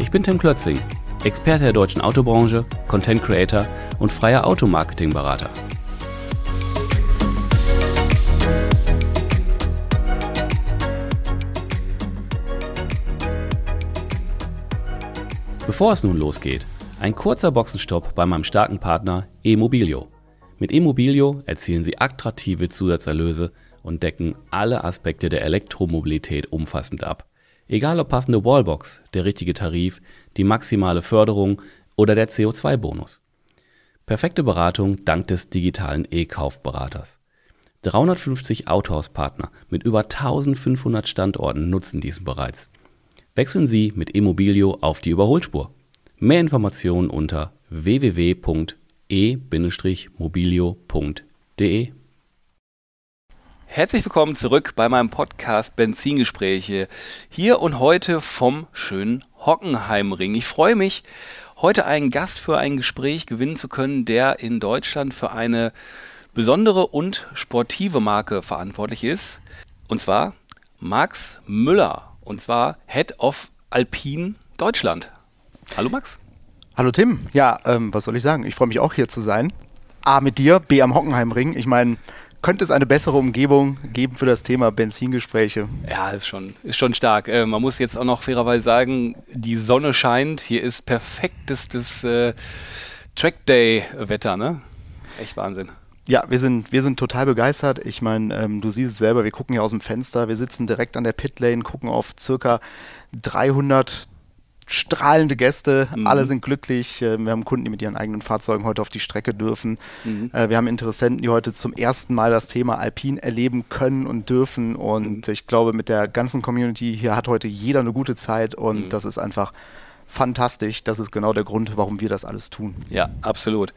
Ich bin Tim Klötzing, Experte der deutschen Autobranche, Content Creator und freier Automarketing-Berater. Bevor es nun losgeht, ein kurzer Boxenstopp bei meinem starken Partner eMobilio. Mit eMobilio erzielen Sie attraktive Zusatzerlöse und decken alle Aspekte der Elektromobilität umfassend ab. Egal ob passende Wallbox, der richtige Tarif, die maximale Förderung oder der CO2-Bonus. Perfekte Beratung dank des digitalen E-Kaufberaters. 350 Autohauspartner mit über 1500 Standorten nutzen diesen bereits. Wechseln Sie mit eMobilio auf die Überholspur. Mehr Informationen unter www.e-mobilio.de. Herzlich willkommen zurück bei meinem Podcast Benzingespräche. Hier und heute vom schönen Hockenheimring. Ich freue mich, heute einen Gast für ein Gespräch gewinnen zu können, der in Deutschland für eine besondere und sportive Marke verantwortlich ist. Und zwar Max Müller. Und zwar Head of Alpine Deutschland. Hallo Max. Hallo Tim. Ja, ähm, was soll ich sagen? Ich freue mich auch hier zu sein. A mit dir, B am Hockenheimring. Ich meine, könnte es eine bessere Umgebung geben für das Thema Benzingespräche? Ja, ist schon, ist schon stark. Äh, man muss jetzt auch noch fairerweise sagen, die Sonne scheint. Hier ist perfektestes äh, Trackday-Wetter, ne? Echt Wahnsinn. Ja, wir sind, wir sind total begeistert. Ich meine, ähm, du siehst es selber, wir gucken hier aus dem Fenster, wir sitzen direkt an der Pitlane, gucken auf circa 300 strahlende Gäste, mhm. alle sind glücklich. Äh, wir haben Kunden, die mit ihren eigenen Fahrzeugen heute auf die Strecke dürfen. Mhm. Äh, wir haben Interessenten, die heute zum ersten Mal das Thema Alpin erleben können und dürfen. Und mhm. ich glaube, mit der ganzen Community hier hat heute jeder eine gute Zeit und mhm. das ist einfach fantastisch. Das ist genau der Grund, warum wir das alles tun. Ja, absolut.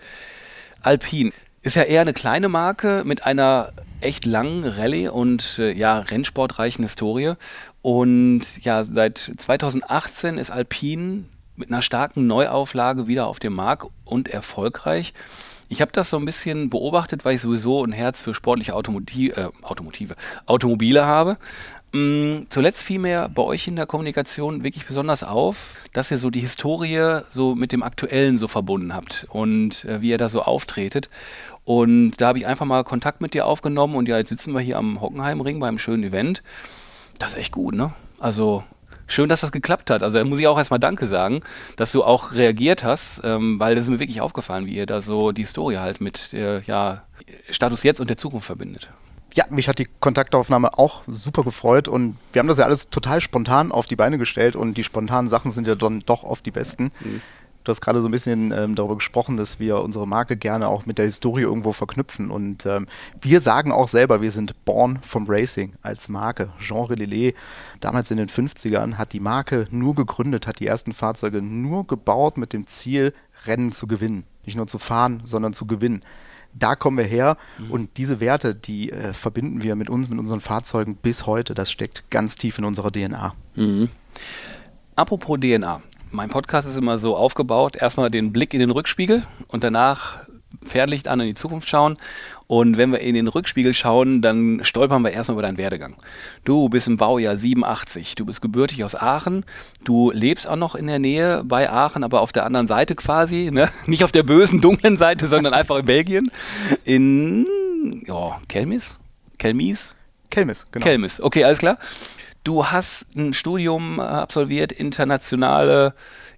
Alpin ist ja eher eine kleine Marke mit einer echt langen Rallye- und äh, ja, Rennsportreichen Historie. Und ja, seit 2018 ist Alpine mit einer starken Neuauflage wieder auf dem Markt und erfolgreich. Ich habe das so ein bisschen beobachtet, weil ich sowieso ein Herz für sportliche Automotive, äh, Automotive Automobile habe. Mm, zuletzt fiel mir bei euch in der Kommunikation wirklich besonders auf, dass ihr so die Historie so mit dem Aktuellen so verbunden habt und äh, wie ihr da so auftretet. Und da habe ich einfach mal Kontakt mit dir aufgenommen und ja, jetzt sitzen wir hier am Hockenheimring beim schönen Event. Das ist echt gut, ne? Also schön, dass das geklappt hat. Also da muss ich auch erstmal Danke sagen, dass du auch reagiert hast, ähm, weil das ist mir wirklich aufgefallen, wie ihr da so die Story halt mit äh, ja, Status jetzt und der Zukunft verbindet. Ja, mich hat die Kontaktaufnahme auch super gefreut und wir haben das ja alles total spontan auf die Beine gestellt und die spontanen Sachen sind ja dann doch oft die besten. Mhm. Du hast gerade so ein bisschen ähm, darüber gesprochen, dass wir unsere Marke gerne auch mit der Historie irgendwo verknüpfen. Und ähm, wir sagen auch selber, wir sind born from Racing als Marke. Jean Lillet, damals in den 50ern, hat die Marke nur gegründet, hat die ersten Fahrzeuge nur gebaut mit dem Ziel, Rennen zu gewinnen. Nicht nur zu fahren, sondern zu gewinnen. Da kommen wir her mhm. und diese Werte, die äh, verbinden wir mit uns, mit unseren Fahrzeugen bis heute. Das steckt ganz tief in unserer DNA. Mhm. Apropos DNA mein Podcast ist immer so aufgebaut, erstmal den Blick in den Rückspiegel und danach Fernlicht an in die Zukunft schauen. Und wenn wir in den Rückspiegel schauen, dann stolpern wir erstmal über deinen Werdegang. Du bist im Baujahr 87, du bist gebürtig aus Aachen, du lebst auch noch in der Nähe bei Aachen, aber auf der anderen Seite quasi, ne? nicht auf der bösen, dunklen Seite, sondern einfach in Belgien. In ja, Kelmis? Kelmis? Kelmis, genau. Kelmis, okay, alles klar. Du hast ein Studium äh, absolviert, internationale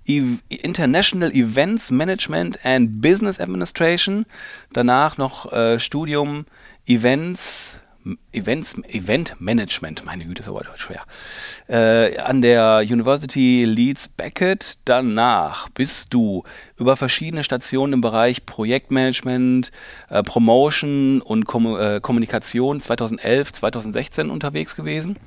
International Events Management and Business Administration. Danach noch äh, Studium Events Events, Event Management, meine Güte, ist aber schwer. Äh, an der University Leeds Beckett. Danach bist du über verschiedene Stationen im Bereich Projektmanagement, äh, Promotion und Kom äh, Kommunikation 2011, 2016 unterwegs gewesen.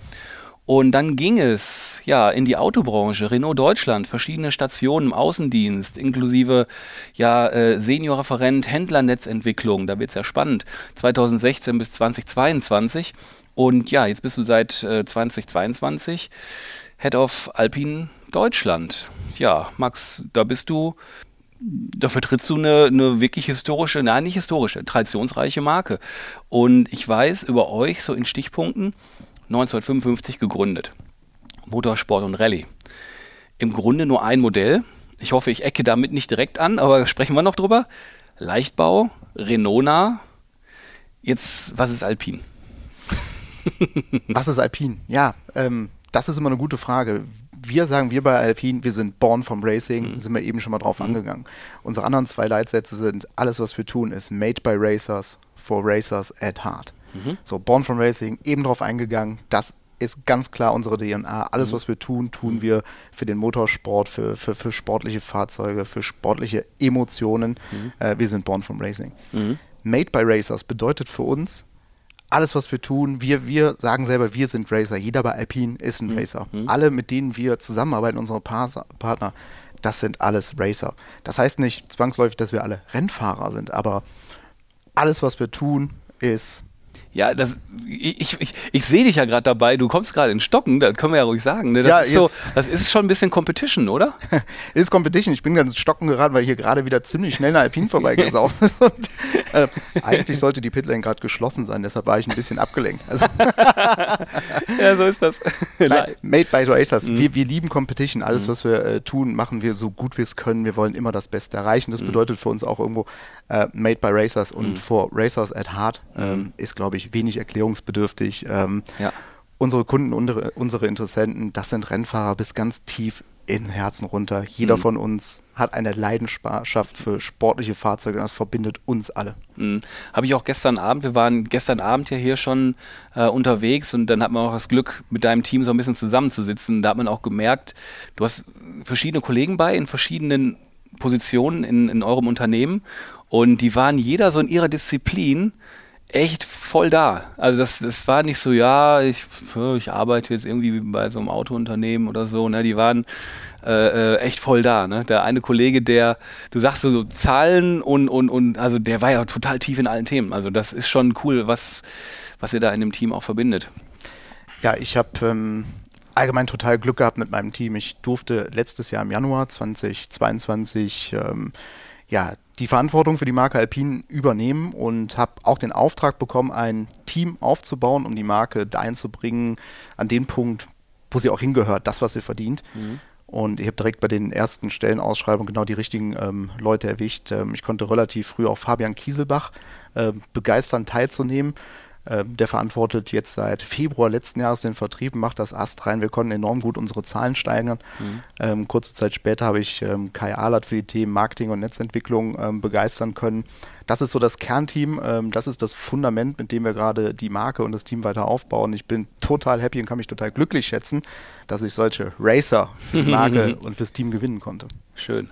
Und dann ging es ja in die Autobranche, Renault Deutschland, verschiedene Stationen im Außendienst, inklusive ja äh, Seniorreferent, Händlernetzentwicklung, da wird es ja spannend, 2016 bis 2022. Und ja, jetzt bist du seit äh, 2022 Head of Alpine Deutschland. Ja, Max, da bist du da vertrittst du eine, eine wirklich historische, nein, nicht historische, traditionsreiche Marke. Und ich weiß über euch so in Stichpunkten, 1955 gegründet. Motorsport und Rallye. Im Grunde nur ein Modell. Ich hoffe, ich ecke damit nicht direkt an, aber sprechen wir noch drüber. Leichtbau, Renona. Jetzt, was ist Alpin? was ist Alpin? Ja, ähm, das ist immer eine gute Frage wir sagen, wir bei Alpine, wir sind born from Racing, mhm. sind wir eben schon mal drauf mhm. angegangen. Unsere anderen zwei Leitsätze sind, alles, was wir tun, ist made by Racers, for Racers at heart. Mhm. So, born from Racing, eben drauf eingegangen, das ist ganz klar unsere DNA. Alles, mhm. was wir tun, tun mhm. wir für den Motorsport, für, für, für sportliche Fahrzeuge, für sportliche Emotionen. Mhm. Äh, wir sind born from Racing. Made by Racers bedeutet für uns, alles, was wir tun, wir, wir sagen selber, wir sind Racer. Jeder bei Alpine ist ein mhm. Racer. Mhm. Alle, mit denen wir zusammenarbeiten, unsere pa Partner, das sind alles Racer. Das heißt nicht zwangsläufig, dass wir alle Rennfahrer sind, aber alles, was wir tun, ist ja, das, ich, ich, ich sehe dich ja gerade dabei, du kommst gerade in Stocken, das können wir ja ruhig sagen. Ne? Das, ja, ist so, das ist schon ein bisschen Competition, oder? ist Competition. Ich bin ganz Stocken geraten, weil hier gerade wieder ziemlich schnell eine Alpine vorbeigesaugt ist. Und, äh, eigentlich sollte die Pitlane gerade geschlossen sein, deshalb war ich ein bisschen abgelenkt. Also ja, so ist das. Nein, made by Racers. Mhm. Wir, wir lieben Competition. Alles, mhm. was wir äh, tun, machen wir so gut wir es können. Wir wollen immer das Beste erreichen. Das mhm. bedeutet für uns auch irgendwo äh, made by Racers und mhm. for Racers at Heart ähm, mhm. ist, glaube ich, wenig erklärungsbedürftig. Ähm, ja. Unsere Kunden, unsere, unsere Interessenten, das sind Rennfahrer bis ganz tief in Herzen runter. Jeder mhm. von uns hat eine Leidenschaft für sportliche Fahrzeuge und das verbindet uns alle. Mhm. Habe ich auch gestern Abend, wir waren gestern Abend ja hier schon äh, unterwegs und dann hat man auch das Glück, mit deinem Team so ein bisschen zusammenzusitzen. Da hat man auch gemerkt, du hast verschiedene Kollegen bei in verschiedenen Positionen in, in eurem Unternehmen und die waren jeder so in ihrer Disziplin echt voll da. Also das, das war nicht so, ja, ich, ich arbeite jetzt irgendwie bei so einem Autounternehmen oder so. Ne? Die waren äh, äh, echt voll da. Ne? Der eine Kollege, der, du sagst so, so Zahlen und, und, und, also der war ja total tief in allen Themen. Also das ist schon cool, was, was ihr da in dem Team auch verbindet. Ja, ich habe ähm, allgemein total Glück gehabt mit meinem Team. Ich durfte letztes Jahr im Januar 2022 ähm, ja, die Verantwortung für die Marke Alpine übernehmen und habe auch den Auftrag bekommen, ein Team aufzubauen, um die Marke dahin zu bringen, an den Punkt, wo sie auch hingehört, das, was sie verdient. Mhm. Und ich habe direkt bei den ersten Stellenausschreibungen genau die richtigen ähm, Leute erwischt. Ähm, ich konnte relativ früh auch Fabian Kieselbach äh, begeistern, teilzunehmen. Ähm, der verantwortet jetzt seit Februar letzten Jahres den Vertrieb, macht das Ast rein. Wir konnten enorm gut unsere Zahlen steigern. Mhm. Ähm, kurze Zeit später habe ich ähm, Kai Ahlert für die Themen Marketing und Netzentwicklung ähm, begeistern können. Das ist so das Kernteam, ähm, das ist das Fundament, mit dem wir gerade die Marke und das Team weiter aufbauen. Ich bin total happy und kann mich total glücklich schätzen, dass ich solche Racer für die Marke und fürs Team gewinnen konnte. Schön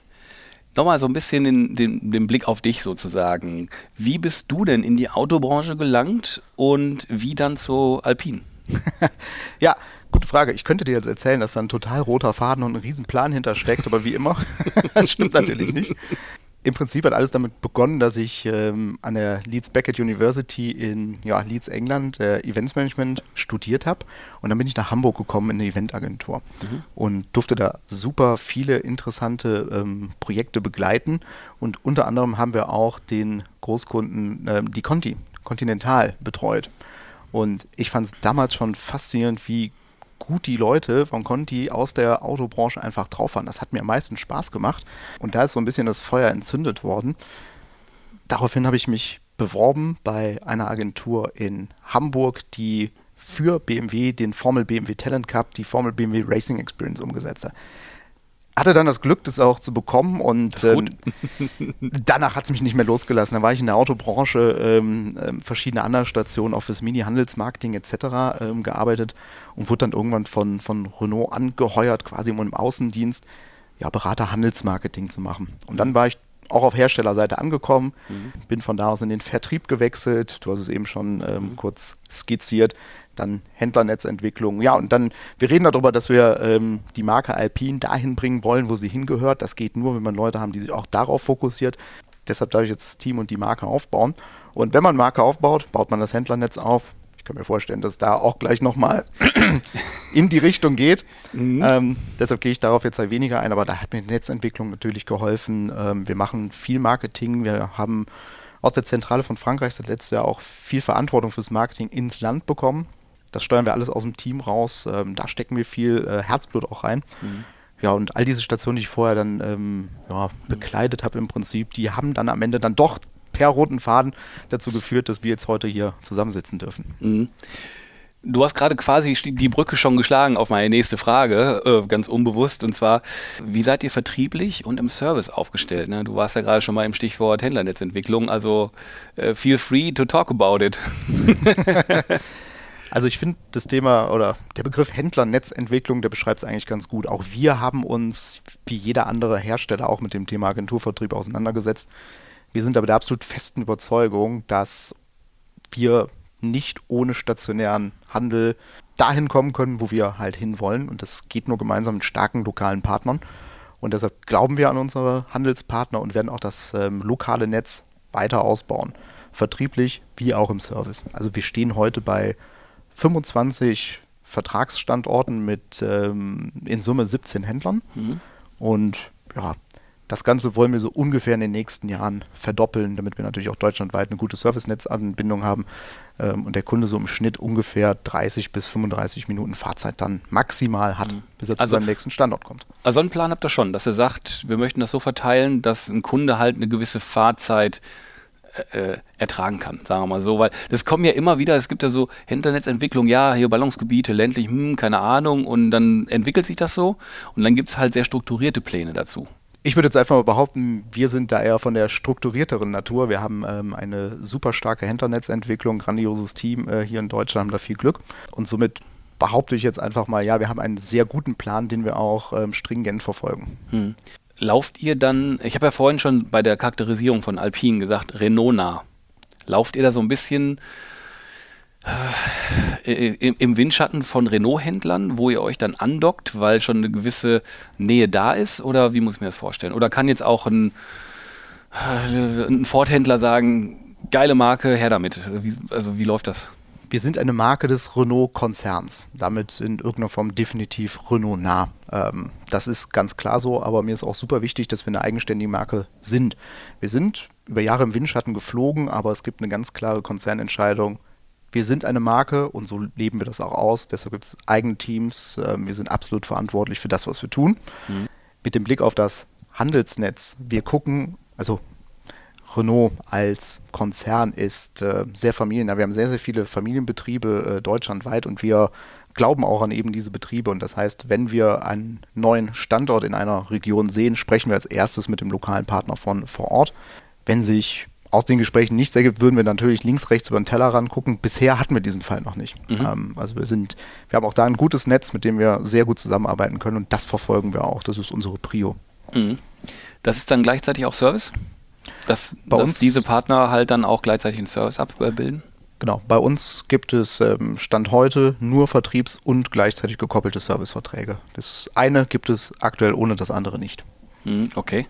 nochmal so ein bisschen den, den, den Blick auf dich sozusagen. Wie bist du denn in die Autobranche gelangt und wie dann zu Alpine? ja, gute Frage. Ich könnte dir jetzt erzählen, dass da ein total roter Faden und ein Riesenplan hintersteckt, aber wie immer, das stimmt natürlich nicht im Prinzip hat alles damit begonnen, dass ich ähm, an der Leeds Beckett University in ja, Leeds, England, äh, Events Management studiert habe. Und dann bin ich nach Hamburg gekommen in eine Eventagentur mhm. und durfte da super viele interessante ähm, Projekte begleiten. Und unter anderem haben wir auch den Großkunden, äh, die Conti, Continental betreut. Und ich fand es damals schon faszinierend, wie gut die Leute von Conti aus der Autobranche einfach drauf waren. Das hat mir am meisten Spaß gemacht und da ist so ein bisschen das Feuer entzündet worden. Daraufhin habe ich mich beworben bei einer Agentur in Hamburg, die für BMW den Formel BMW Talent Cup, die Formel BMW Racing Experience umgesetzt hat hatte dann das Glück, das auch zu bekommen und ähm, danach hat es mich nicht mehr losgelassen. Da war ich in der Autobranche, ähm, ähm, verschiedene andere Stationen, auch fürs Mini-Handelsmarketing etc. Ähm, gearbeitet und wurde dann irgendwann von, von Renault angeheuert, quasi um im Außendienst ja, Berater Handelsmarketing zu machen. Und dann war ich auch auf Herstellerseite angekommen, mhm. bin von da aus in den Vertrieb gewechselt. Du hast es eben schon ähm, mhm. kurz skizziert dann Händlernetzentwicklung. Ja, und dann, wir reden darüber, dass wir ähm, die Marke Alpine dahin bringen wollen, wo sie hingehört. Das geht nur, wenn man Leute haben, die sich auch darauf fokussiert. Deshalb darf ich jetzt das Team und die Marke aufbauen. Und wenn man Marke aufbaut, baut man das Händlernetz auf. Ich kann mir vorstellen, dass da auch gleich nochmal in die Richtung geht. Mhm. Ähm, deshalb gehe ich darauf jetzt halt weniger ein, aber da hat mir die Netzentwicklung natürlich geholfen. Ähm, wir machen viel Marketing. Wir haben aus der Zentrale von Frankreich seit letztes Jahr auch viel Verantwortung fürs Marketing ins Land bekommen. Das steuern wir alles aus dem Team raus. Ähm, da stecken wir viel äh, Herzblut auch rein. Mhm. Ja, und all diese Stationen, die ich vorher dann ähm, ja, bekleidet habe im Prinzip, die haben dann am Ende dann doch per roten Faden dazu geführt, dass wir jetzt heute hier zusammensitzen dürfen. Mhm. Du hast gerade quasi die Brücke schon geschlagen auf meine nächste Frage, äh, ganz unbewusst. Und zwar, wie seid ihr vertrieblich und im Service aufgestellt? Ne? Du warst ja gerade schon mal im Stichwort Händlernetzentwicklung, also äh, feel free to talk about it. also ich finde das Thema oder der Begriff Händlernetzentwicklung, der beschreibt es eigentlich ganz gut. Auch wir haben uns, wie jeder andere Hersteller, auch mit dem Thema Agenturvertrieb auseinandergesetzt. Wir sind aber der absolut festen Überzeugung, dass wir nicht ohne stationären Handel dahin kommen können, wo wir halt hinwollen. Und das geht nur gemeinsam mit starken lokalen Partnern. Und deshalb glauben wir an unsere Handelspartner und werden auch das ähm, lokale Netz weiter ausbauen. Vertrieblich wie auch im Service. Also wir stehen heute bei 25 Vertragsstandorten mit ähm, in Summe 17 Händlern. Mhm. Und ja, das Ganze wollen wir so ungefähr in den nächsten Jahren verdoppeln, damit wir natürlich auch deutschlandweit eine gute Servicenetzanbindung haben ähm, und der Kunde so im Schnitt ungefähr 30 bis 35 Minuten Fahrzeit dann maximal hat, mhm. bis er zu also, seinem nächsten Standort kommt. Also einen Plan habt ihr schon, dass er sagt, wir möchten das so verteilen, dass ein Kunde halt eine gewisse Fahrzeit äh, äh ertragen kann, sagen wir mal so, weil das kommen ja immer wieder, es gibt ja so Hinternetzentwicklung, ja, hier Ballungsgebiete, ländlich, hm, keine Ahnung, und dann entwickelt sich das so und dann gibt es halt sehr strukturierte Pläne dazu. Ich würde jetzt einfach mal behaupten, wir sind da eher von der strukturierteren Natur. Wir haben ähm, eine super starke Hinternetzentwicklung, grandioses Team äh, hier in Deutschland, haben da viel Glück. Und somit behaupte ich jetzt einfach mal, ja, wir haben einen sehr guten Plan, den wir auch ähm, stringent verfolgen. Hm. Lauft ihr dann, ich habe ja vorhin schon bei der Charakterisierung von Alpine gesagt, Renault nah. Lauft ihr da so ein bisschen äh, im Windschatten von Renault-Händlern, wo ihr euch dann andockt, weil schon eine gewisse Nähe da ist? Oder wie muss ich mir das vorstellen? Oder kann jetzt auch ein, äh, ein Ford-Händler sagen, geile Marke, her damit? Wie, also wie läuft das? Wir sind eine Marke des Renault-Konzerns. Damit in irgendeiner Form definitiv Renault nah. Ähm, das ist ganz klar so, aber mir ist auch super wichtig, dass wir eine eigenständige Marke sind. Wir sind über Jahre im Windschatten geflogen, aber es gibt eine ganz klare Konzernentscheidung wir sind eine Marke und so leben wir das auch aus. Deshalb gibt es eigene Teams. Ähm, wir sind absolut verantwortlich für das, was wir tun. Mhm. Mit dem Blick auf das Handelsnetz. Wir gucken, also Renault als Konzern ist äh, sehr familiennah. Wir haben sehr, sehr viele Familienbetriebe äh, deutschlandweit und wir glauben auch an eben diese Betriebe. Und das heißt, wenn wir einen neuen Standort in einer Region sehen, sprechen wir als erstes mit dem lokalen Partner von vor Ort. Wenn sich aus den Gesprächen nichts ergibt, würden wir natürlich links, rechts über den Teller rangucken. Bisher hatten wir diesen Fall noch nicht. Mhm. Ähm, also wir sind, wir haben auch da ein gutes Netz, mit dem wir sehr gut zusammenarbeiten können und das verfolgen wir auch. Das ist unsere Prio. Mhm. Das ist dann gleichzeitig auch Service? Dass, Bei dass uns, diese Partner halt dann auch gleichzeitig einen Service abbilden? Genau, bei uns gibt es ähm, Stand heute nur Vertriebs- und gleichzeitig gekoppelte Serviceverträge. Das eine gibt es aktuell ohne das andere nicht. Mhm, okay.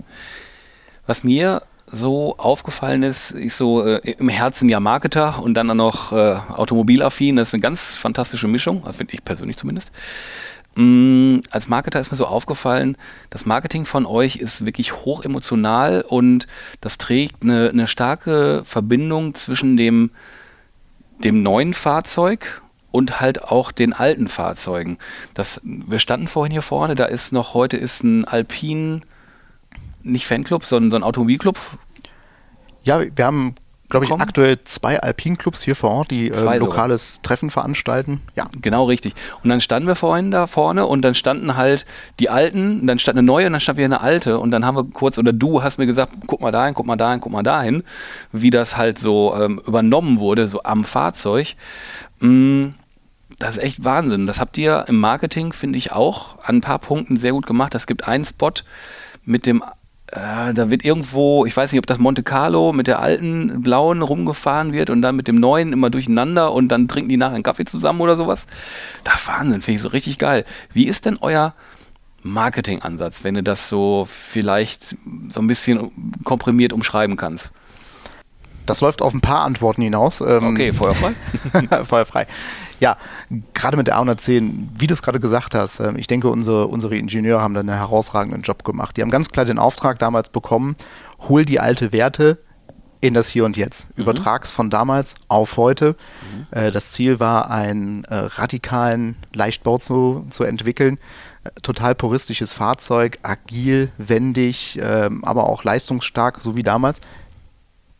Was mir so aufgefallen ist, ich so äh, im Herzen ja Marketer und dann noch äh, automobilaffin, das ist eine ganz fantastische Mischung, finde ich persönlich zumindest. Mm, als Marketer ist mir so aufgefallen, das Marketing von euch ist wirklich hoch emotional und das trägt eine, eine starke Verbindung zwischen dem, dem neuen Fahrzeug und halt auch den alten Fahrzeugen. Das, wir standen vorhin hier vorne, da ist noch heute ist ein Alpine nicht Fanclub, sondern so ein Automobilclub. Ja, wir haben, glaube ich, aktuell zwei Alpin-Clubs hier vor Ort, die äh, lokales sogar. Treffen veranstalten. Ja. Genau, richtig. Und dann standen wir vorhin da vorne und dann standen halt die alten, dann stand eine neue und dann stand wieder eine alte und dann haben wir kurz, oder du hast mir gesagt, guck mal dahin, guck mal dahin, guck mal dahin, wie das halt so ähm, übernommen wurde, so am Fahrzeug. Mm, das ist echt Wahnsinn. Das habt ihr im Marketing, finde ich, auch an ein paar Punkten sehr gut gemacht. Es gibt einen Spot mit dem äh, da wird irgendwo, ich weiß nicht, ob das Monte Carlo mit der alten blauen rumgefahren wird und dann mit dem neuen immer durcheinander und dann trinken die nachher einen Kaffee zusammen oder sowas. Da Wahnsinn, finde ich so richtig geil. Wie ist denn euer Marketingansatz, wenn du das so vielleicht so ein bisschen komprimiert umschreiben kannst? Das läuft auf ein paar Antworten hinaus. Ähm, okay, feuerfrei. feuerfrei. Ja, gerade mit der A110, wie du es gerade gesagt hast, ähm, ich denke, unsere, unsere Ingenieure haben da einen herausragenden Job gemacht. Die haben ganz klar den Auftrag damals bekommen, hol die alte Werte in das Hier und Jetzt. Mhm. Übertrag's von damals auf heute. Mhm. Äh, das Ziel war, einen äh, radikalen Leichtbau zu, zu entwickeln. Äh, total puristisches Fahrzeug, agil, wendig, ähm, aber auch leistungsstark, so wie damals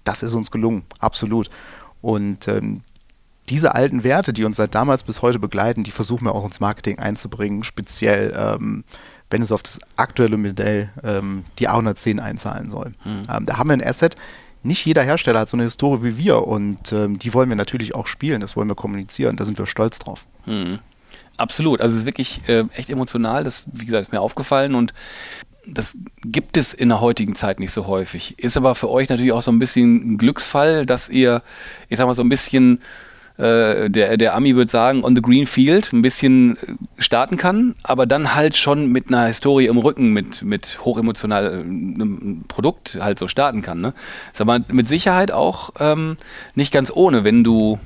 das ist uns gelungen, absolut. Und ähm, diese alten Werte, die uns seit damals bis heute begleiten, die versuchen wir auch ins Marketing einzubringen, speziell ähm, wenn es auf das aktuelle Modell ähm, die A110 einzahlen soll. Mhm. Ähm, da haben wir ein Asset. Nicht jeder Hersteller hat so eine Historie wie wir und ähm, die wollen wir natürlich auch spielen, das wollen wir kommunizieren, da sind wir stolz drauf. Mhm. Absolut, also es ist wirklich äh, echt emotional, das, wie gesagt, ist mir aufgefallen und das gibt es in der heutigen Zeit nicht so häufig. Ist aber für euch natürlich auch so ein bisschen ein Glücksfall, dass ihr, ich sag mal, so ein bisschen, äh, der, der Ami würde sagen, on the green field ein bisschen äh, starten kann, aber dann halt schon mit einer Historie im Rücken, mit, mit hochemotionalem äh, Produkt halt so starten kann. Ne? Ist aber mit Sicherheit auch ähm, nicht ganz ohne, wenn du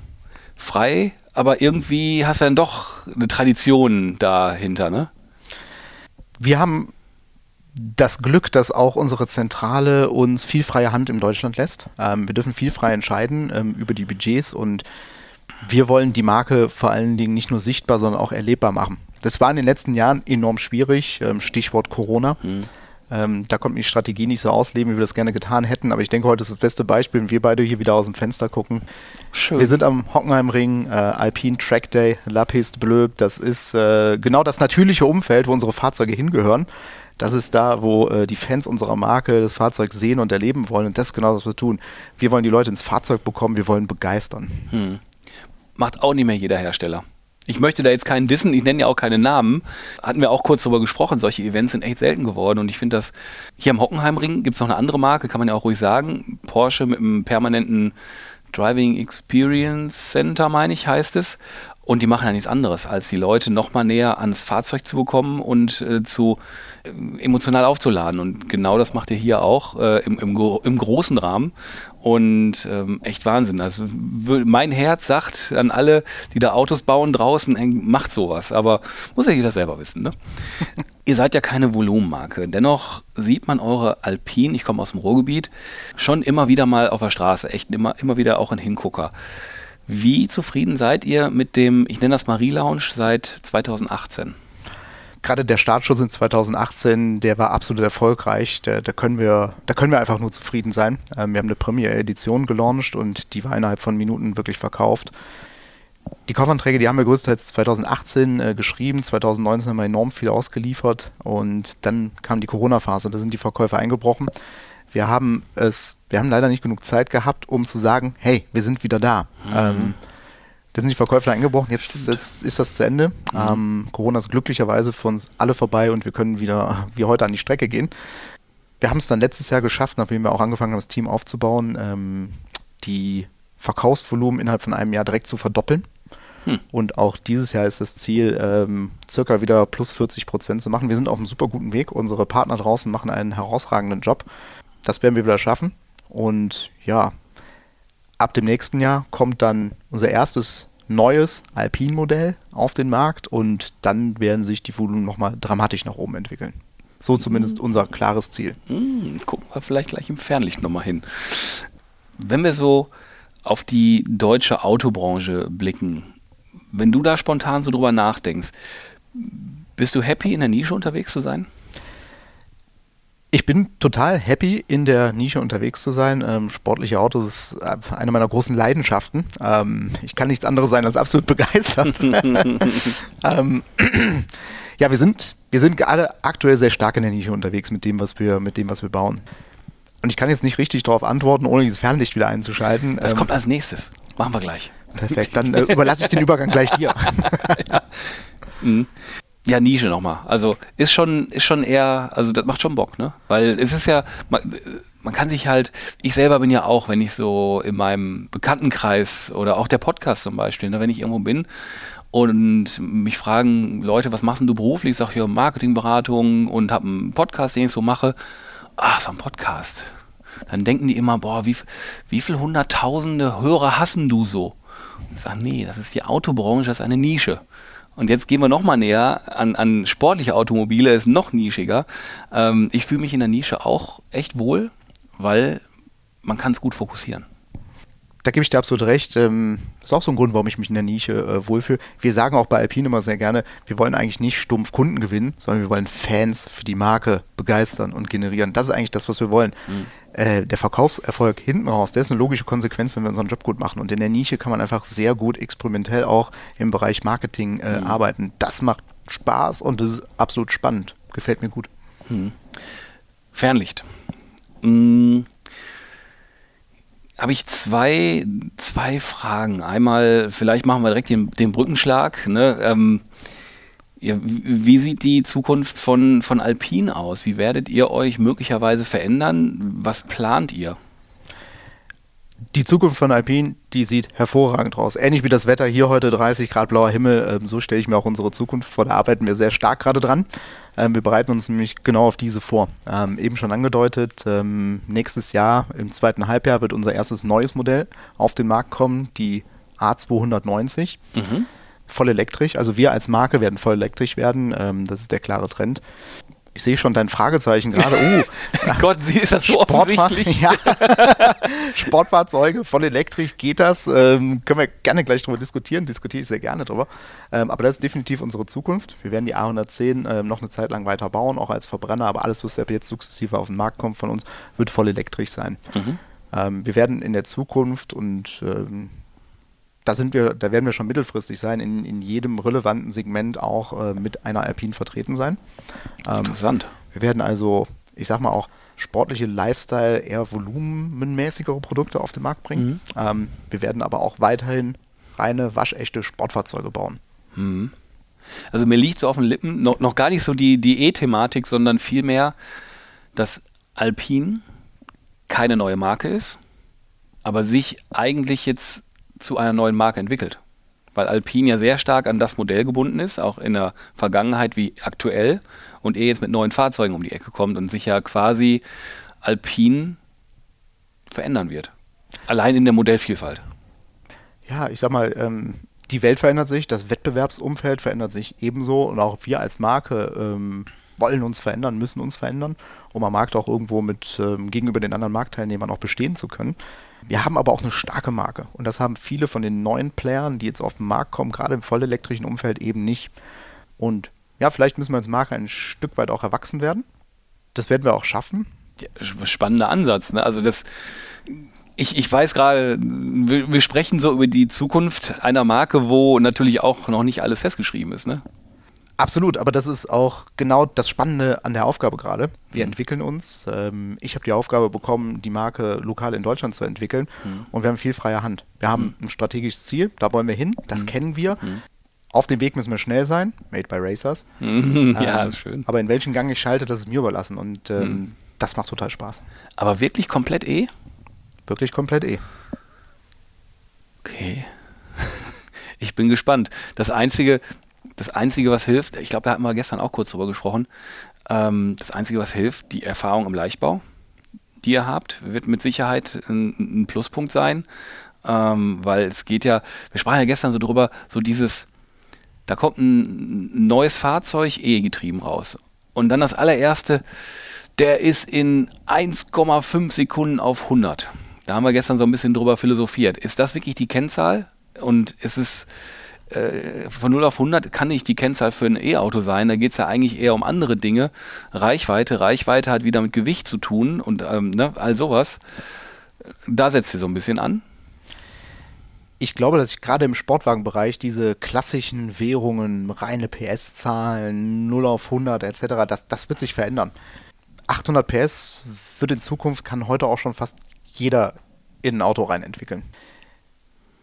frei, aber irgendwie hast du dann doch eine Tradition dahinter, ne? Wir haben das Glück, dass auch unsere Zentrale uns viel freie Hand in Deutschland lässt. Ähm, wir dürfen viel frei entscheiden ähm, über die Budgets und wir wollen die Marke vor allen Dingen nicht nur sichtbar, sondern auch erlebbar machen. Das war in den letzten Jahren enorm schwierig, ähm, Stichwort Corona. Mhm. Ähm, da konnte die Strategie nicht so ausleben, wie wir das gerne getan hätten. Aber ich denke, heute ist das beste Beispiel, wenn wir beide hier wieder aus dem Fenster gucken. Schön. Wir sind am Hockenheimring, äh, Alpine Track Day, La Piste Bleu. Das ist äh, genau das natürliche Umfeld, wo unsere Fahrzeuge hingehören. Das ist da, wo äh, die Fans unserer Marke das Fahrzeug sehen und erleben wollen. Und das ist genau, was wir tun. Wir wollen die Leute ins Fahrzeug bekommen, wir wollen begeistern. Hm. Macht auch nicht mehr jeder Hersteller. Ich möchte da jetzt keinen wissen, ich nenne ja auch keine Namen. Hatten wir auch kurz darüber gesprochen, solche Events sind echt selten geworden. Und ich finde das, hier am Hockenheimring gibt es noch eine andere Marke, kann man ja auch ruhig sagen. Porsche mit einem permanenten Driving Experience Center, meine ich, heißt es. Und die machen ja nichts anderes, als die Leute noch mal näher ans Fahrzeug zu bekommen und äh, zu äh, emotional aufzuladen. Und genau das macht ihr hier auch äh, im, im, im, großen Rahmen. Und ähm, echt Wahnsinn. Also mein Herz sagt an alle, die da Autos bauen draußen, ey, macht sowas. Aber muss ja jeder selber wissen. Ne? ihr seid ja keine Volumenmarke. Dennoch sieht man eure Alpine, ich komme aus dem Ruhrgebiet, schon immer wieder mal auf der Straße. Echt immer, immer wieder auch ein Hingucker. Wie zufrieden seid ihr mit dem, ich nenne das mal Relaunch, seit 2018? Gerade der Startschuss in 2018, der war absolut erfolgreich. Da, da, können, wir, da können wir einfach nur zufrieden sein. Ähm, wir haben eine Premiere-Edition gelauncht und die war innerhalb von Minuten wirklich verkauft. Die Kaufanträge, die haben wir größtenteils 2018 äh, geschrieben, 2019 haben wir enorm viel ausgeliefert und dann kam die Corona-Phase, da sind die Verkäufe eingebrochen. Wir haben es, wir haben leider nicht genug Zeit gehabt, um zu sagen, hey, wir sind wieder da. Mhm. Ähm, da sind die Verkäufe eingebrochen, jetzt, jetzt ist das zu Ende. Mhm. Ähm, Corona ist glücklicherweise für uns alle vorbei und wir können wieder wie heute an die Strecke gehen. Wir haben es dann letztes Jahr geschafft, nachdem wir auch angefangen haben, das Team aufzubauen, ähm, die Verkaufsvolumen innerhalb von einem Jahr direkt zu verdoppeln. Hm. Und auch dieses Jahr ist das Ziel, ähm, circa wieder plus 40 Prozent zu machen. Wir sind auf einem super guten Weg. Unsere Partner draußen machen einen herausragenden Job. Das werden wir wieder schaffen. Und ja, ab dem nächsten Jahr kommt dann unser erstes neues Alpin-Modell auf den Markt und dann werden sich die Volumen nochmal dramatisch nach oben entwickeln. So zumindest hm. unser klares Ziel. Hm, gucken wir vielleicht gleich im Fernlicht nochmal hin. Wenn wir so auf die deutsche Autobranche blicken, wenn du da spontan so drüber nachdenkst, bist du happy in der Nische unterwegs zu sein? Ich bin total happy, in der Nische unterwegs zu sein. Ähm, sportliche Autos ist äh, eine meiner großen Leidenschaften. Ähm, ich kann nichts anderes sein als absolut begeistert. ähm, ja, wir sind, wir sind alle aktuell sehr stark in der Nische unterwegs mit dem, was wir, mit dem, was wir bauen. Und ich kann jetzt nicht richtig darauf antworten, ohne dieses Fernlicht wieder einzuschalten. Das ähm, kommt als nächstes. Machen wir gleich. Perfekt, dann äh, überlasse ich den Übergang gleich dir. ja. Mhm. Ja, Nische nochmal. Also ist schon, ist schon eher, also das macht schon Bock, ne? Weil es ist ja, man, man kann sich halt, ich selber bin ja auch, wenn ich so in meinem Bekanntenkreis oder auch der Podcast zum Beispiel, ne, wenn ich irgendwo bin und mich fragen Leute, was machst du beruflich? Ich sage ja Marketingberatung und habe einen Podcast, den ich so mache. Ah, so ein Podcast. Dann denken die immer, boah, wie, wie viele hunderttausende Hörer hassen du so? Ich sage, nee, das ist die Autobranche, das ist eine Nische. Und jetzt gehen wir noch mal näher an, an sportliche Automobile, ist noch nischiger. Ähm, ich fühle mich in der Nische auch echt wohl, weil man kann es gut fokussieren. Da gebe ich dir absolut recht. Ähm, ist auch so ein Grund, warum ich mich in der Nische äh, wohlfühle. Wir sagen auch bei Alpine immer sehr gerne, wir wollen eigentlich nicht stumpf Kunden gewinnen, sondern wir wollen Fans für die Marke begeistern und generieren. Das ist eigentlich das, was wir wollen. Mhm. Äh, der Verkaufserfolg hinten raus, der ist eine logische Konsequenz, wenn wir unseren Job gut machen. Und in der Nische kann man einfach sehr gut experimentell auch im Bereich Marketing äh, mhm. arbeiten. Das macht Spaß und das ist absolut spannend. Gefällt mir gut. Mhm. Fernlicht. Mhm habe ich zwei, zwei Fragen. Einmal, vielleicht machen wir direkt den, den Brückenschlag. Ne? Ähm, wie sieht die Zukunft von, von Alpine aus? Wie werdet ihr euch möglicherweise verändern? Was plant ihr? Die Zukunft von Alpine, die sieht hervorragend aus. Ähnlich wie das Wetter hier heute, 30 Grad blauer Himmel, ähm, so stelle ich mir auch unsere Zukunft vor. Da arbeiten wir sehr stark gerade dran. Ähm, wir bereiten uns nämlich genau auf diese vor. Ähm, eben schon angedeutet, nächstes Jahr, im zweiten Halbjahr, wird unser erstes neues Modell auf den Markt kommen, die A290. Mhm. Voll elektrisch. Also wir als Marke werden voll elektrisch werden. Ähm, das ist der klare Trend. Ich sehe schon dein Fragezeichen gerade. Oh, Gott, sie ist das so offensichtlich. Ja. Sportfahrzeuge voll elektrisch, geht das? Ähm, können wir gerne gleich drüber diskutieren, diskutiere ich sehr gerne drüber. Ähm, aber das ist definitiv unsere Zukunft. Wir werden die A110 ähm, noch eine Zeit lang weiter bauen, auch als Verbrenner, aber alles, was jetzt sukzessive auf den Markt kommt von uns, wird voll elektrisch sein. Mhm. Ähm, wir werden in der Zukunft und ähm, da sind wir, da werden wir schon mittelfristig sein, in, in jedem relevanten Segment auch äh, mit einer Alpine vertreten sein. Ähm, Interessant. Wir werden also, ich sag mal auch, sportliche Lifestyle, eher volumenmäßigere Produkte auf den Markt bringen. Mhm. Ähm, wir werden aber auch weiterhin reine, waschechte Sportfahrzeuge bauen. Mhm. Also mir liegt so auf den Lippen noch, noch gar nicht so die, die E-Thematik, sondern vielmehr, dass Alpine keine neue Marke ist, aber sich eigentlich jetzt zu einer neuen Marke entwickelt. Weil Alpine ja sehr stark an das Modell gebunden ist, auch in der Vergangenheit wie aktuell, und er jetzt mit neuen Fahrzeugen um die Ecke kommt und sich ja quasi Alpine verändern wird. Allein in der Modellvielfalt. Ja, ich sag mal, ähm, die Welt verändert sich, das Wettbewerbsumfeld verändert sich ebenso und auch wir als Marke ähm, wollen uns verändern, müssen uns verändern, um am Markt auch irgendwo mit ähm, gegenüber den anderen Marktteilnehmern auch bestehen zu können. Wir haben aber auch eine starke Marke und das haben viele von den neuen Playern, die jetzt auf den Markt kommen, gerade im vollelektrischen Umfeld eben nicht. Und ja, vielleicht müssen wir als Marke ein Stück weit auch erwachsen werden. Das werden wir auch schaffen. Ja, spannender Ansatz. Ne? Also das, ich, ich weiß gerade, wir, wir, sprechen so über die Zukunft einer Marke, wo natürlich auch noch nicht alles festgeschrieben ist. Ne? Absolut, aber das ist auch genau das Spannende an der Aufgabe gerade. Wir mhm. entwickeln uns. Ähm, ich habe die Aufgabe bekommen, die Marke lokal in Deutschland zu entwickeln mhm. und wir haben viel freie Hand. Wir haben mhm. ein strategisches Ziel, da wollen wir hin, das mhm. kennen wir. Mhm. Auf dem Weg müssen wir schnell sein, made by Racers. Mhm. ja, ähm, ist schön. Aber in welchen Gang ich schalte, das ist mir überlassen und ähm, das macht total Spaß. Aber wirklich komplett E? Wirklich komplett E. Okay. Ich bin gespannt. Das Einzige, das Einzige, was hilft, ich glaube, da hatten wir gestern auch kurz drüber gesprochen, ähm, das Einzige, was hilft, die Erfahrung im Leichtbau, die ihr habt, wird mit Sicherheit ein, ein Pluspunkt sein, ähm, weil es geht ja, wir sprachen ja gestern so drüber, so dieses, da kommt ein neues Fahrzeug, E-getrieben raus. Und dann das allererste, der ist in 1,5 Sekunden auf 100. Da haben wir gestern so ein bisschen drüber philosophiert. Ist das wirklich die Kennzahl? Und ist es äh, von 0 auf 100 kann nicht die Kennzahl für ein E-Auto sein. Da geht es ja eigentlich eher um andere Dinge. Reichweite, Reichweite hat wieder mit Gewicht zu tun und ähm, ne, all sowas. Da setzt sie so ein bisschen an. Ich glaube, dass ich gerade im Sportwagenbereich diese klassischen Währungen, reine PS-Zahlen, 0 auf 100 etc., das, das wird sich verändern. 800 PS wird in Zukunft, kann heute auch schon fast jeder in ein Auto rein entwickeln.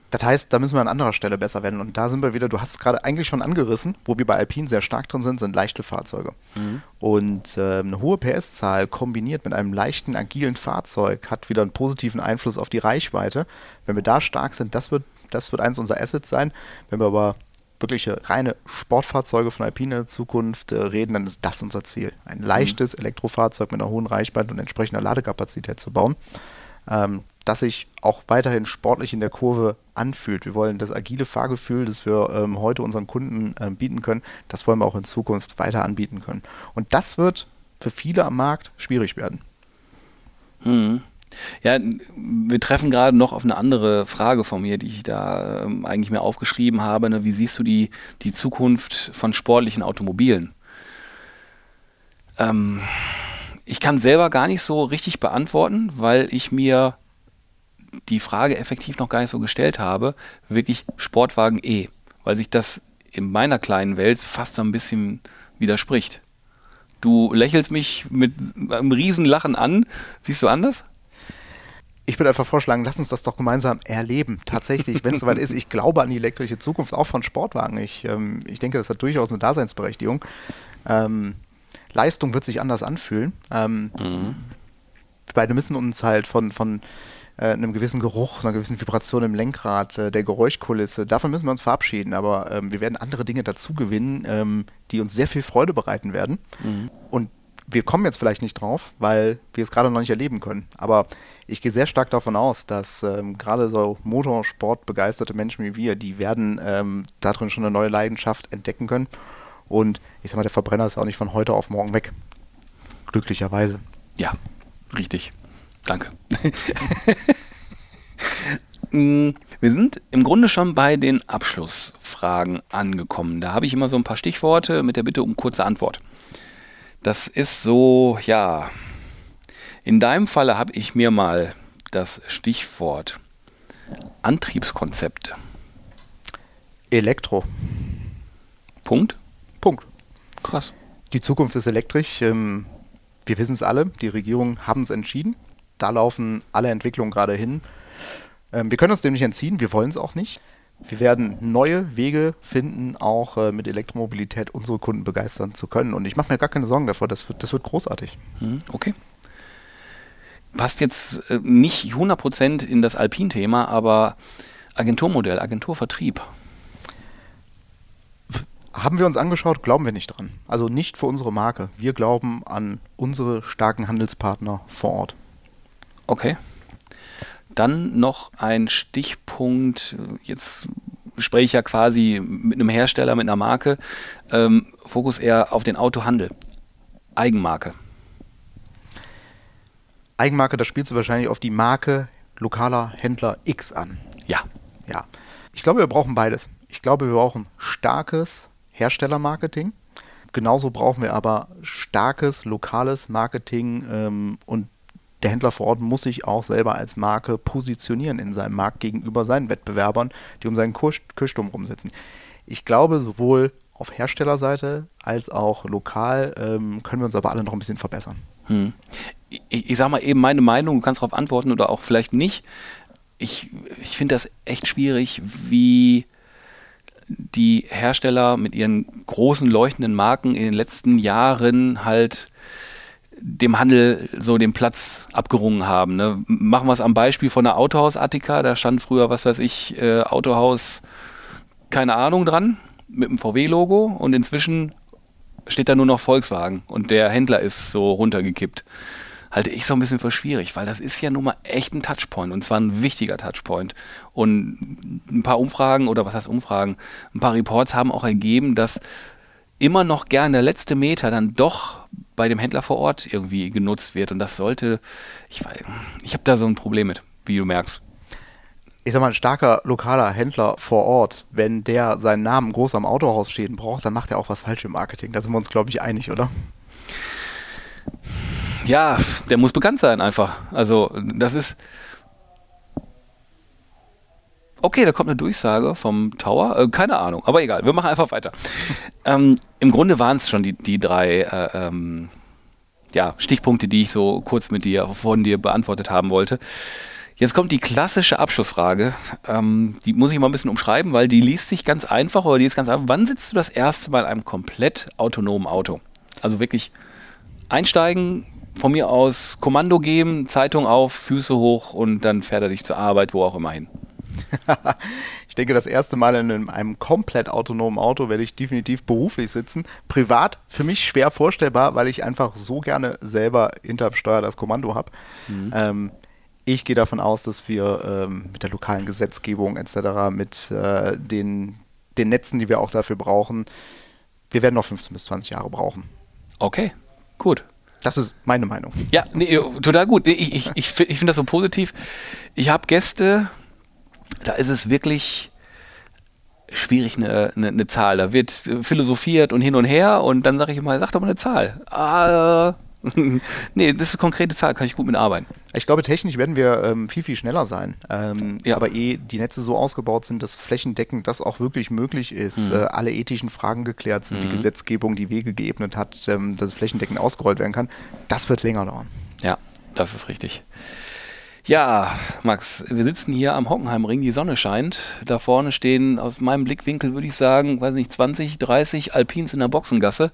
Das heißt, da müssen wir an anderer Stelle besser werden. Und da sind wir wieder, du hast es gerade eigentlich schon angerissen, wo wir bei Alpine sehr stark drin sind, sind leichte Fahrzeuge. Mhm. Und äh, eine hohe PS-Zahl kombiniert mit einem leichten, agilen Fahrzeug hat wieder einen positiven Einfluss auf die Reichweite. Wenn wir da stark sind, das wird, das wird eins unserer Assets sein. Wenn wir aber wirkliche reine Sportfahrzeuge von Alpine in der Zukunft äh, reden, dann ist das unser Ziel. Ein leichtes mhm. Elektrofahrzeug mit einer hohen Reichweite und entsprechender Ladekapazität zu bauen. Ähm, das sich auch weiterhin sportlich in der Kurve anfühlt. Wir wollen das agile Fahrgefühl, das wir ähm, heute unseren Kunden ähm, bieten können, das wollen wir auch in Zukunft weiter anbieten können. Und das wird für viele am Markt schwierig werden. Hm. Ja, wir treffen gerade noch auf eine andere Frage von mir, die ich da ähm, eigentlich mir aufgeschrieben habe. Ne? Wie siehst du die, die Zukunft von sportlichen Automobilen? Ähm, ich kann selber gar nicht so richtig beantworten, weil ich mir die Frage effektiv noch gar nicht so gestellt habe, wirklich Sportwagen E, weil sich das in meiner kleinen Welt fast so ein bisschen widerspricht. Du lächelst mich mit einem Riesenlachen an. Siehst du anders? Ich würde einfach vorschlagen, lass uns das doch gemeinsam erleben. Tatsächlich, wenn es soweit ist. Ich glaube an die elektrische Zukunft auch von Sportwagen. Ich, ähm, ich denke, das hat durchaus eine Daseinsberechtigung. Ähm, Leistung wird sich anders anfühlen. Ähm, mhm. Wir beide müssen uns halt von, von äh, einem gewissen Geruch, einer gewissen Vibration im Lenkrad, äh, der Geräuschkulisse. Davon müssen wir uns verabschieden, aber ähm, wir werden andere Dinge dazu gewinnen, ähm, die uns sehr viel Freude bereiten werden. Mhm. Und wir kommen jetzt vielleicht nicht drauf, weil wir es gerade noch nicht erleben können. Aber ich gehe sehr stark davon aus, dass ähm, gerade so Motorsport begeisterte Menschen wie wir, die werden ähm, darin schon eine neue Leidenschaft entdecken können. Und ich sag mal, der Verbrenner ist auch nicht von heute auf morgen weg. Glücklicherweise. Ja, richtig. Danke. Mm, wir sind im Grunde schon bei den Abschlussfragen angekommen. Da habe ich immer so ein paar Stichworte mit der Bitte um kurze Antwort. Das ist so, ja, in deinem Falle habe ich mir mal das Stichwort Antriebskonzepte. Elektro. Punkt? Punkt. Krass. Die Zukunft ist elektrisch. Ähm, wir wissen es alle, die Regierungen haben es entschieden da laufen alle Entwicklungen gerade hin. Ähm, wir können uns dem nicht entziehen, wir wollen es auch nicht. Wir werden neue Wege finden, auch äh, mit Elektromobilität unsere Kunden begeistern zu können. Und ich mache mir gar keine Sorgen davor, das wird, das wird großartig. Hm, okay. Passt jetzt äh, nicht 100% in das Alpin-Thema, aber Agenturmodell, Agenturvertrieb. Haben wir uns angeschaut, glauben wir nicht dran. Also nicht für unsere Marke. Wir glauben an unsere starken Handelspartner vor Ort. Okay. Dann noch ein Stichpunkt, jetzt spreche ich ja quasi mit einem Hersteller, mit einer Marke, ähm, Fokus eher auf den Autohandel. Eigenmarke. Eigenmarke, da spielst du wahrscheinlich auf die Marke lokaler Händler X an. Ja. Ja. Ich glaube, wir brauchen beides. Ich glaube, wir brauchen starkes Herstellermarketing. Genauso brauchen wir aber starkes lokales Marketing ähm, und der Händler vor Ort muss sich auch selber als Marke positionieren in seinem Markt gegenüber seinen Wettbewerbern, die um seinen Kirchturm rumsitzen. Ich glaube, sowohl auf Herstellerseite als auch lokal ähm, können wir uns aber alle noch ein bisschen verbessern. Hm. Ich, ich sage mal eben meine Meinung, du kannst darauf antworten oder auch vielleicht nicht. Ich, ich finde das echt schwierig, wie die Hersteller mit ihren großen leuchtenden Marken in den letzten Jahren halt dem Handel so den Platz abgerungen haben. Ne? Machen wir es am Beispiel von der Autohaus Attika, da stand früher, was weiß ich, äh, Autohaus, keine Ahnung dran, mit dem VW-Logo und inzwischen steht da nur noch Volkswagen und der Händler ist so runtergekippt. Halte ich so ein bisschen für schwierig, weil das ist ja nun mal echt ein Touchpoint und zwar ein wichtiger Touchpoint. Und ein paar Umfragen oder was heißt Umfragen, ein paar Reports haben auch ergeben, dass immer noch gern der letzte Meter dann doch bei dem Händler vor Ort irgendwie genutzt wird. Und das sollte, ich, ich habe da so ein Problem mit, wie du merkst. Ich sag mal, ein starker lokaler Händler vor Ort, wenn der seinen Namen groß am Autohaus stehen braucht, dann macht er auch was falsch im Marketing. Da sind wir uns, glaube ich, einig, oder? Ja, der muss bekannt sein einfach. Also, das ist, Okay, da kommt eine Durchsage vom Tower. Äh, keine Ahnung, aber egal, wir machen einfach weiter. ähm, Im Grunde waren es schon die, die drei äh, ähm, ja, Stichpunkte, die ich so kurz mit dir von dir beantwortet haben wollte. Jetzt kommt die klassische Abschlussfrage. Ähm, die muss ich mal ein bisschen umschreiben, weil die liest sich ganz einfach oder die ist ganz einfach. Wann sitzt du das erste Mal in einem komplett autonomen Auto? Also wirklich einsteigen, von mir aus Kommando geben, Zeitung auf, Füße hoch und dann fährt er dich zur Arbeit, wo auch immer hin. ich denke, das erste Mal in einem komplett autonomen Auto werde ich definitiv beruflich sitzen. Privat für mich schwer vorstellbar, weil ich einfach so gerne selber hinterm Steuer das Kommando habe. Mhm. Ähm, ich gehe davon aus, dass wir ähm, mit der lokalen Gesetzgebung etc., mit äh, den, den Netzen, die wir auch dafür brauchen, wir werden noch 15 bis 20 Jahre brauchen. Okay, gut. Das ist meine Meinung. Ja, nee, total gut. Ich, ich, ich, ich finde das so positiv. Ich habe Gäste, da ist es wirklich schwierig eine, eine, eine, Zahl. Da wird philosophiert und hin und her und dann sage ich immer, sag doch mal eine Zahl. Ah, nee, das ist eine konkrete Zahl, kann ich gut mitarbeiten. Ich glaube, technisch werden wir ähm, viel, viel schneller sein. Ähm, ja. Aber eh die Netze so ausgebaut sind, dass flächendeckend das auch wirklich möglich ist, mhm. äh, alle ethischen Fragen geklärt sind, mhm. die Gesetzgebung die Wege geebnet hat, ähm, dass flächendeckend ausgerollt werden kann, das wird länger dauern. Ja, das ist richtig. Ja, Max, wir sitzen hier am Hockenheimring, die Sonne scheint. Da vorne stehen aus meinem Blickwinkel, würde ich sagen, weiß nicht, 20, 30 Alpins in der Boxengasse.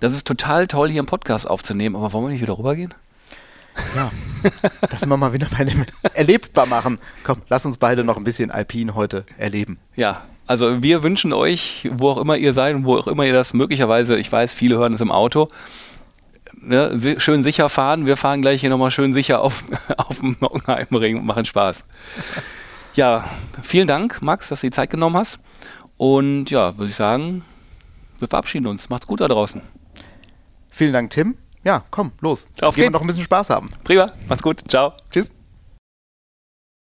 Das ist total toll, hier einen Podcast aufzunehmen, aber wollen wir nicht wieder rübergehen? Ja, das wir mal wieder bei dem erlebbar machen. Komm, lass uns beide noch ein bisschen Alpin heute erleben. Ja, also wir wünschen euch, wo auch immer ihr seid und wo auch immer ihr das möglicherweise, ich weiß, viele hören es im Auto, ne, schön sicher fahren. Wir fahren gleich hier nochmal schön sicher auf, auf dem Hockenheimring und machen Spaß. Ja, vielen Dank, Max, dass du die Zeit genommen hast. Und ja, würde ich sagen, wir verabschieden uns. Macht's gut da draußen. Vielen Dank, Tim. Ja, komm, los. Auf Gehen wir noch ein bisschen Spaß haben. Prima, macht's gut. Ciao. Tschüss.